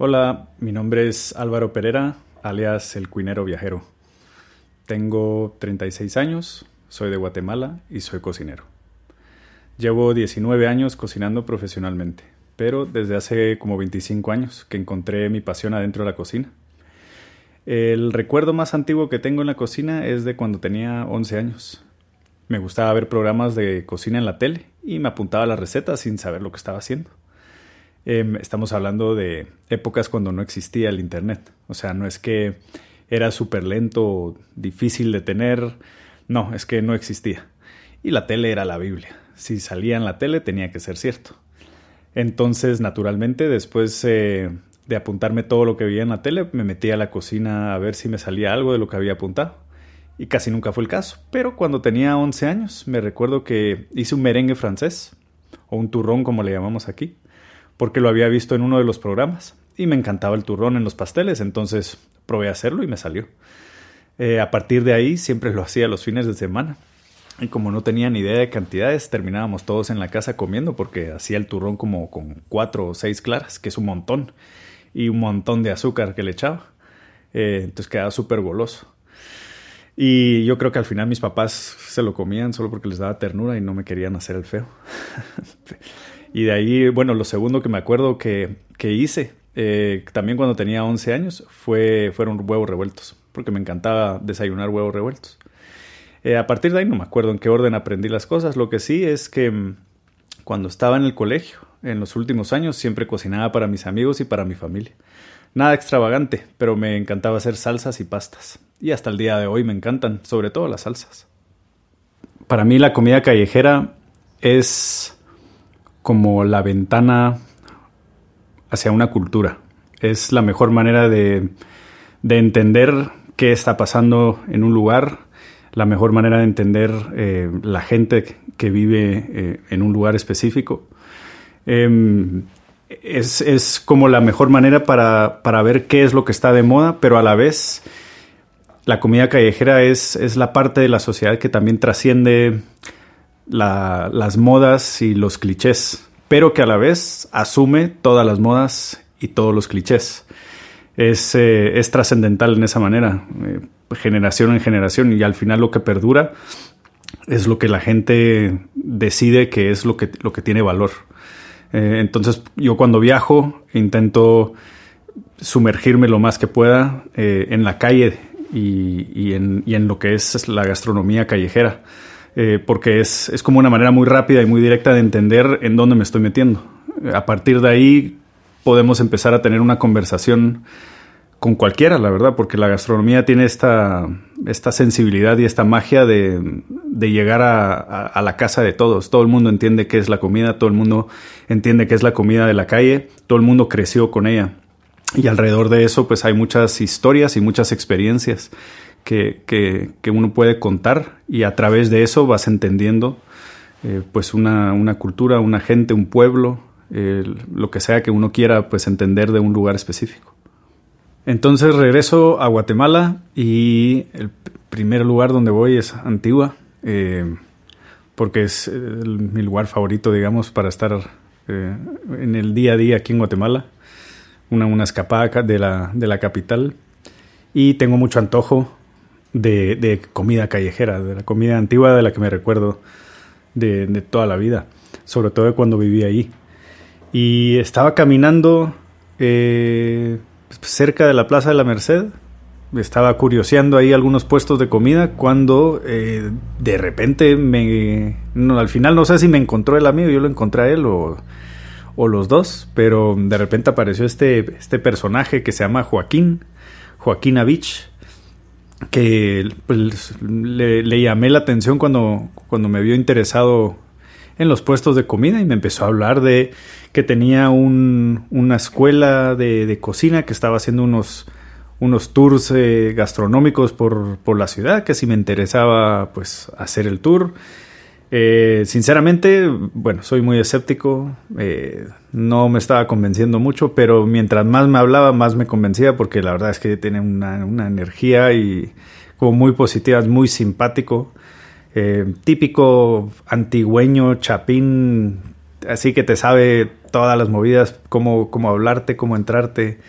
Hola, mi nombre es Álvaro Pereira, alias El Cuinero Viajero. Tengo 36 años, soy de Guatemala y soy cocinero. Llevo 19 años cocinando profesionalmente, pero desde hace como 25 años que encontré mi pasión adentro de la cocina. El recuerdo más antiguo que tengo en la cocina es de cuando tenía 11 años. Me gustaba ver programas de cocina en la tele y me apuntaba las recetas sin saber lo que estaba haciendo. Em, estamos hablando de épocas cuando no existía el Internet. O sea, no es que era súper lento, difícil de tener. No, es que no existía. Y la tele era la Biblia. Si salía en la tele tenía que ser cierto. Entonces, naturalmente, después eh, de apuntarme todo lo que veía en la tele, me metí a la cocina a ver si me salía algo de lo que había apuntado. Y casi nunca fue el caso. Pero cuando tenía 11 años, me recuerdo que hice un merengue francés, o un turrón como le llamamos aquí porque lo había visto en uno de los programas y me encantaba el turrón en los pasteles, entonces probé a hacerlo y me salió. Eh, a partir de ahí siempre lo hacía los fines de semana. Y como no tenía ni idea de cantidades, terminábamos todos en la casa comiendo porque hacía el turrón como con cuatro o seis claras, que es un montón, y un montón de azúcar que le echaba. Eh, entonces quedaba súper goloso. Y yo creo que al final mis papás se lo comían solo porque les daba ternura y no me querían hacer el feo. Y de ahí, bueno, lo segundo que me acuerdo que, que hice, eh, también cuando tenía 11 años, fue, fueron huevos revueltos, porque me encantaba desayunar huevos revueltos. Eh, a partir de ahí no me acuerdo en qué orden aprendí las cosas. Lo que sí es que mm, cuando estaba en el colegio, en los últimos años, siempre cocinaba para mis amigos y para mi familia. Nada extravagante, pero me encantaba hacer salsas y pastas. Y hasta el día de hoy me encantan, sobre todo las salsas. Para mí la comida callejera es como la ventana hacia una cultura. Es la mejor manera de, entender qué está pasando en un lugar, la mejor manera de entender eh, la gente que vive eh, en un lugar específico. Em, es, como la mejor manera para, ver qué es lo que está de moda, pero a la vez la comida callejera es, es la parte de la sociedad que también trasciende las modas y los clichés, pero que a la vez asume todas las modas y todos los clichés. Es, eh, es trascendental en esa manera, eh, generación en generación, y al final lo que perdura es lo que la gente decide que es lo que, lo que tiene valor. Eh, entonces yo cuando viajo intento sumergirme lo más que pueda en la calle y, en, y, en, lo que es la gastronomía callejera. Eh, porque es, es, como una manera muy rápida y muy directa de entender en dónde me estoy metiendo. A partir de ahí podemos empezar a tener una conversación con cualquiera, la verdad, porque la gastronomía tiene esta, esta sensibilidad y esta magia de, de llegar a, a, la casa de todos. Todo el mundo entiende qué es la comida, todo el mundo entiende qué es la comida de la calle, todo el mundo creció con ella. Y alrededor de eso, pues hay muchas historias y muchas experiencias que, uno puede contar y a través de eso vas entendiendo eh, pues una, cultura, una gente, un pueblo, lo que sea que uno quiera pues entender de un lugar específico. Entonces regreso a Guatemala y el primer lugar donde voy es Antigua, eh, porque es eh, mi lugar favorito, digamos, para estar en el día a día aquí en Guatemala. Una, una escapada de la, de la capital. Y tengo mucho antojo de, comida callejera, de la comida antigua de la que me recuerdo de, toda la vida, sobre todo de cuando vivía ahí. Y estaba caminando eh, cerca de la Plaza de la Merced, estaba curioseando ahí algunos puestos de comida cuando eh, de repente me... al final no sé si me encontró el amigo, yo lo encontré a él o, o los dos, pero de repente apareció este, este personaje que se llama Joaquín, Joaquín Avich, que pues, le, llamé la atención cuando, cuando me vio interesado en los puestos de comida y me empezó a hablar de que tenía un, una escuela de, cocina que estaba haciendo unos, unos tours eh, gastronómicos por, por, la ciudad, que si me interesaba pues hacer el tour. Eh, sinceramente, bueno, soy muy escéptico, eh, no me estaba convenciendo mucho, pero mientras más me hablaba, más me convencía, porque la verdad es que tiene una, una energía y como muy positiva, es muy simpático, eh, típico antigüeño, chapín, así que te sabe todas las movidas, cómo, cómo hablarte, cómo entrarte,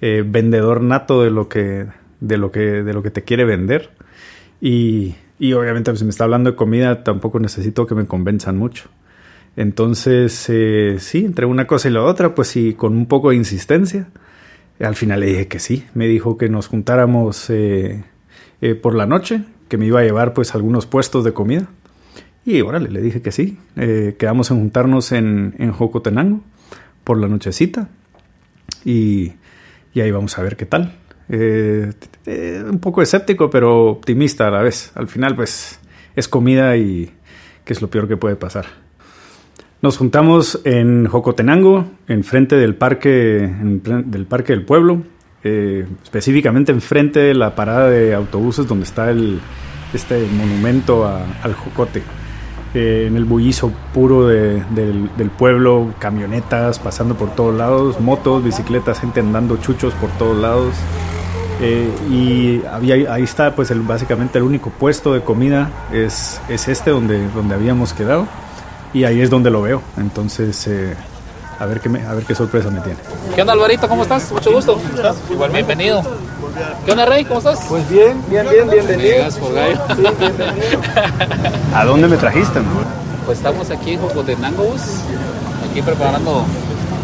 vendedor nato de lo que, de lo que, de lo que te quiere vender. Y, y obviamente, pues, si me está hablando de comida, tampoco necesito que me convenzan mucho. Entonces, eh, sí, entre una cosa y la otra, pues sí, con un poco de insistencia. Al final le dije que sí. Me dijo que nos juntáramos eh, eh, por la noche, que me iba a llevar pues algunos puestos de comida. Y órale, le dije que sí. quedamos en juntarnos en, en Jocotenango por la nochecita. Y, y ahí vamos a ver qué tal. Un poco escéptico, pero optimista a la vez. Al final, pues, es comida y que es lo peor que puede pasar. Nos juntamos en Jocotenango, enfrente del parque, del parque del pueblo, eh, específicamente enfrente de la parada de autobuses donde está este monumento al Jocote. Eh, en el bullizo puro del, pueblo, camionetas pasando por todos lados, motos, bicicletas, gente andando chuchos por todos lados. Eh, y había, ahí está pues el, básicamente el único puesto de comida es, es este donde, donde habíamos quedado y ahí es donde lo veo. Entonces, eh, a, ver qué me, a ver qué sorpresa me tiene. ¿Qué onda, Alvarito? ¿Cómo estás? Mucho gusto. Igual, bienvenido. ¿Qué onda, Rey? ¿Cómo estás? Pues bien, bien, bien, bienvenido. gallo. Sí, bienvenido. ¿A dónde me trajiste? Pues estamos aquí en Jocotenangos, aquí preparando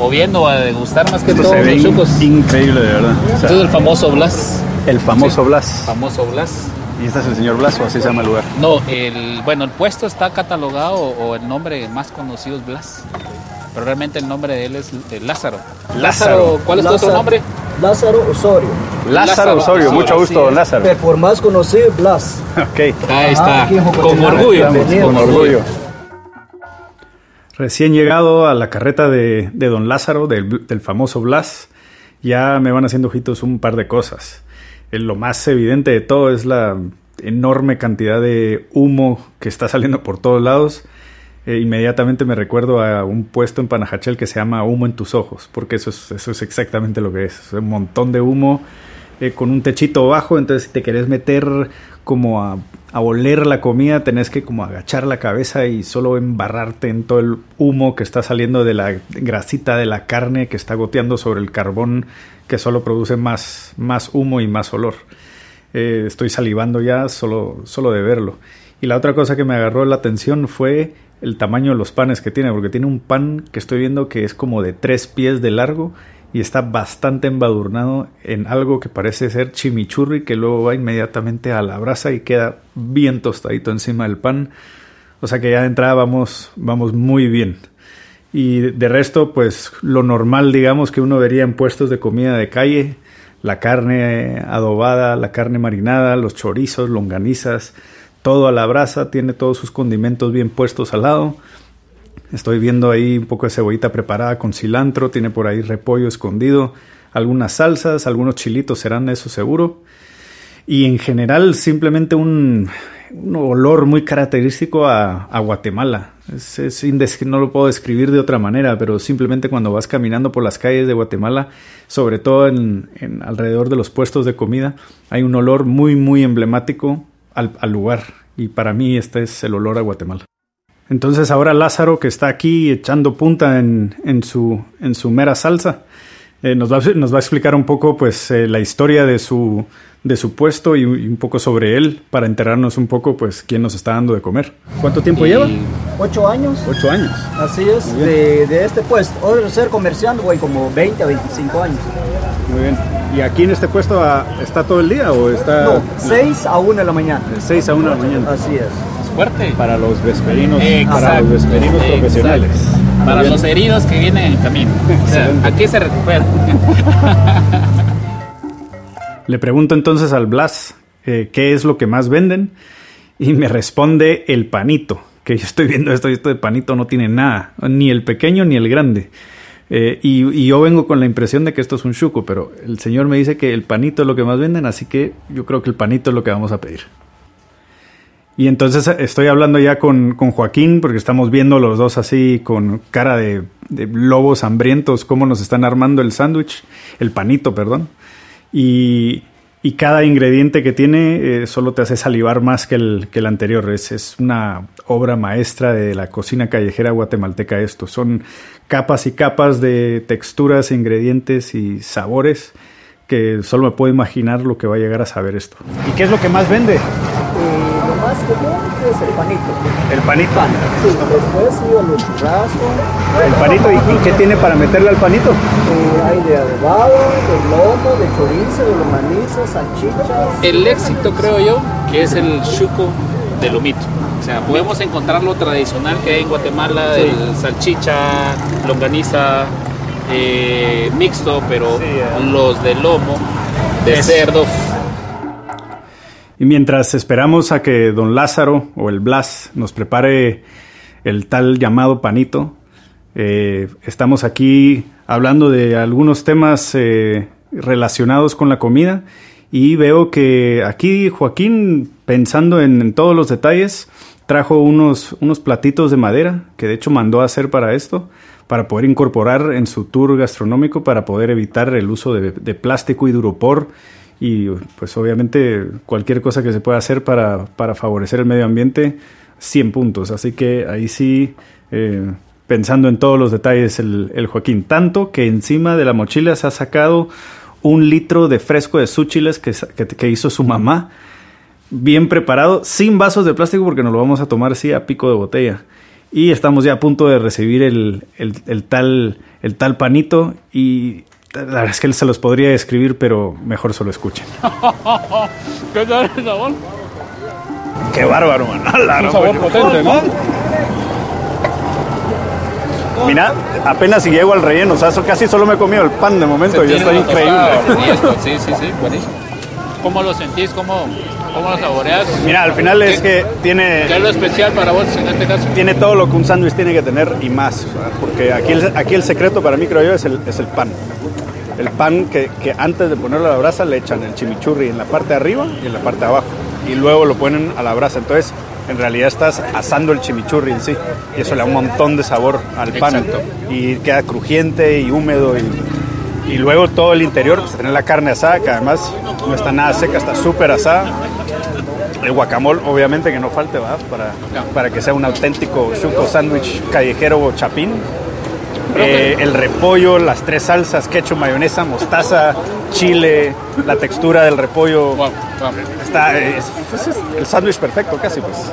o viendo a degustar más que todo los chucos. Increíble, de verdad. este es el famoso Blas. El famoso Blas. Famoso Blas. ¿Y este es el señor Blas o así se llama el lugar? No, el, bueno, el puesto está catalogado o el nombre más conocido es Blas. Pero realmente el nombre de él es Lázaro. Lázaro. ¿Cuál es tu otro nombre? Lázaro Osorio. Lázaro, Osorio, mucho gusto, Lázaro. Pero por más conocido, Blas. Ok. Ahí está, con orgullo. Con orgullo. Recién llegado a la carreta de, don Lázaro, del, famoso Blas, ya me van haciendo ojitos un par de cosas lo más evidente de todo es la enorme cantidad de humo que está saliendo por todos lados. Eh, inmediatamente me recuerdo a un puesto en Panajachel que se llama Humo en tus ojos, porque eso es, exactamente lo que es. es un montón de humo eh, con un techito bajo, entonces si te querés meter como a, a, oler la comida, tenés que como agachar la cabeza y solo embarrarte en todo el humo que está saliendo de la grasita de la carne que está goteando sobre el carbón que solo produce más, más humo y más olor. Eh, estoy salivando ya solo, solo de verlo. Y la otra cosa que me agarró la atención fue el tamaño de los panes que tiene, porque tiene un pan que estoy viendo que es como de tres pies de largo y está bastante embadurnado en algo que parece ser chimichurri que luego va inmediatamente a la brasa y queda bien tostadito encima del pan. O sea que ya de entrada vamos, vamos muy bien. Y de resto, pues lo normal, digamos, que uno vería en puestos de comida de calle, la carne adobada, la carne marinada, los chorizos, longanizas, todo a la brasa, tiene todos sus condimentos bien puestos al lado. Estoy viendo ahí un poco de cebollita preparada con cilantro, tiene por ahí repollo escondido, algunas salsas, algunos chilitos serán eso seguro. Y en general simplemente un, olor muy característico a, Guatemala. Es, no lo puedo describir de otra manera, pero simplemente cuando vas caminando por las calles de Guatemala, sobre todo en, alrededor de los puestos de comida, hay un olor muy, muy emblemático al, lugar. Y para mí este es el olor a Guatemala. Entonces ahora Lázaro, que está aquí echando punta en, en, su, en su mera salsa, eh, nos, va, nos, va, a explicar un poco pues, eh, la historia de su, de su puesto y, un poco sobre él para enterarnos un poco pues quién nos está dando de comer. ¿Cuánto tiempo lleva? Ocho años. Ocho años. Así es, de, de, este puesto. O de ser comerciante, güey, como 20 a 25 años. Muy bien. ¿Y aquí en este puesto ah, está todo el día o está...? No, 6 a 1 de la mañana. De 6 a 1 de la mañana. Así es. Fuerte. Para los vesperinos, para los vesperinos profesionales. Para los heridos que vienen en camino. aquí se recupera. Le pregunto entonces al Blas eh, qué es lo que más venden y me responde el panito, que yo estoy viendo esto y esto de panito no tiene nada, ni el pequeño ni el grande. Eh, y, yo vengo con la impresión de que esto es un chuco, pero el señor me dice que el panito es lo que más venden, así que yo creo que el panito es lo que vamos a pedir. Y entonces estoy hablando ya con, Joaquín, porque estamos viendo los dos así con cara de, de lobos hambrientos, cómo nos están armando el sándwich, el panito, perdón. Y, y cada ingrediente que tiene eh, solo te hace salivar más que el, que el anterior. Es, es, una obra maestra de la cocina callejera guatemalteca esto. Son capas y capas de texturas, ingredientes y sabores que solo me puedo imaginar lo que va a llegar a saber esto. ¿Y qué es lo que más vende? El panito. El panito. Pan. Sí, después sí, los churrascos. El panito, ¿y, y qué tiene para meterle al panito? Eh, hay de adobado, de lomo, de chorizo, de lomaniza, salchichas. El éxito, creo yo, que es el chuco de lomito. O sea, podemos encontrar lo tradicional que hay en Guatemala, Sí. el salchicha, longaniza, eh, mixto, pero Sí, eh. los de lomo, de Es- cerdo, Y mientras esperamos a que don Lázaro o el Blas nos prepare el tal llamado panito, eh, estamos aquí hablando de algunos temas eh, relacionados con la comida. Y veo que aquí Joaquín, pensando en, todos los detalles, trajo unos, unos platitos de madera que de hecho mandó a hacer para esto, para poder incorporar en su tour gastronómico, para poder evitar el uso de, de plástico y duropor y pues obviamente cualquier cosa que se pueda hacer para, para favorecer el medio ambiente, 100 puntos. Así que ahí sí, eh, pensando en todos los detalles el, el Joaquín. Tanto que encima de la mochila se ha sacado un litro de fresco de súchiles que, que hizo su mamá, bien preparado, sin vasos de plástico porque nos lo vamos a tomar así a pico de botella. Y estamos ya a punto de recibir el, el- el tal, el tal panito y la verdad es que él se los podría describir, pero mejor solo escuchen. ¿Qué tal el sabor? Qué bárbaro, man. Un sabor potente, ¿no? Mira, apenas si llego al relleno, o sea, eso casi solo me he comido el pan de momento y ya está increíble. Sí, sí, sí, buenísimo. ¿Cómo lo sentís? ¿Cómo, cómo lo saboreas? Mira, al final es que tiene, ¿Qué es lo especial para vos en este caso? tiene todo lo que un sándwich tiene que tener y más. Porque aquí el, aquí el secreto para mí, creo yo, es el, es el pan. El pan que, que antes de ponerlo a la brasa le echan el chimichurri en la parte de arriba y en la parte de abajo. Y luego lo ponen a la brasa. Entonces, en realidad estás asando el chimichurri en sí. Y eso le da un montón de sabor al pan. Exacto. Y queda crujiente y húmedo. Y, y luego todo el interior, pues tener la carne asada, que además no está nada seca, está súper asada. El guacamole, obviamente que no falte, ¿verdad? Para, para que sea un auténtico chuco sándwich callejero o chapín. Eh, el repollo, las tres salsas, ketchup, mayonesa, mostaza, chile, la textura del repollo. Wow, wow. Está, es, pues es el sándwich perfecto casi, pues.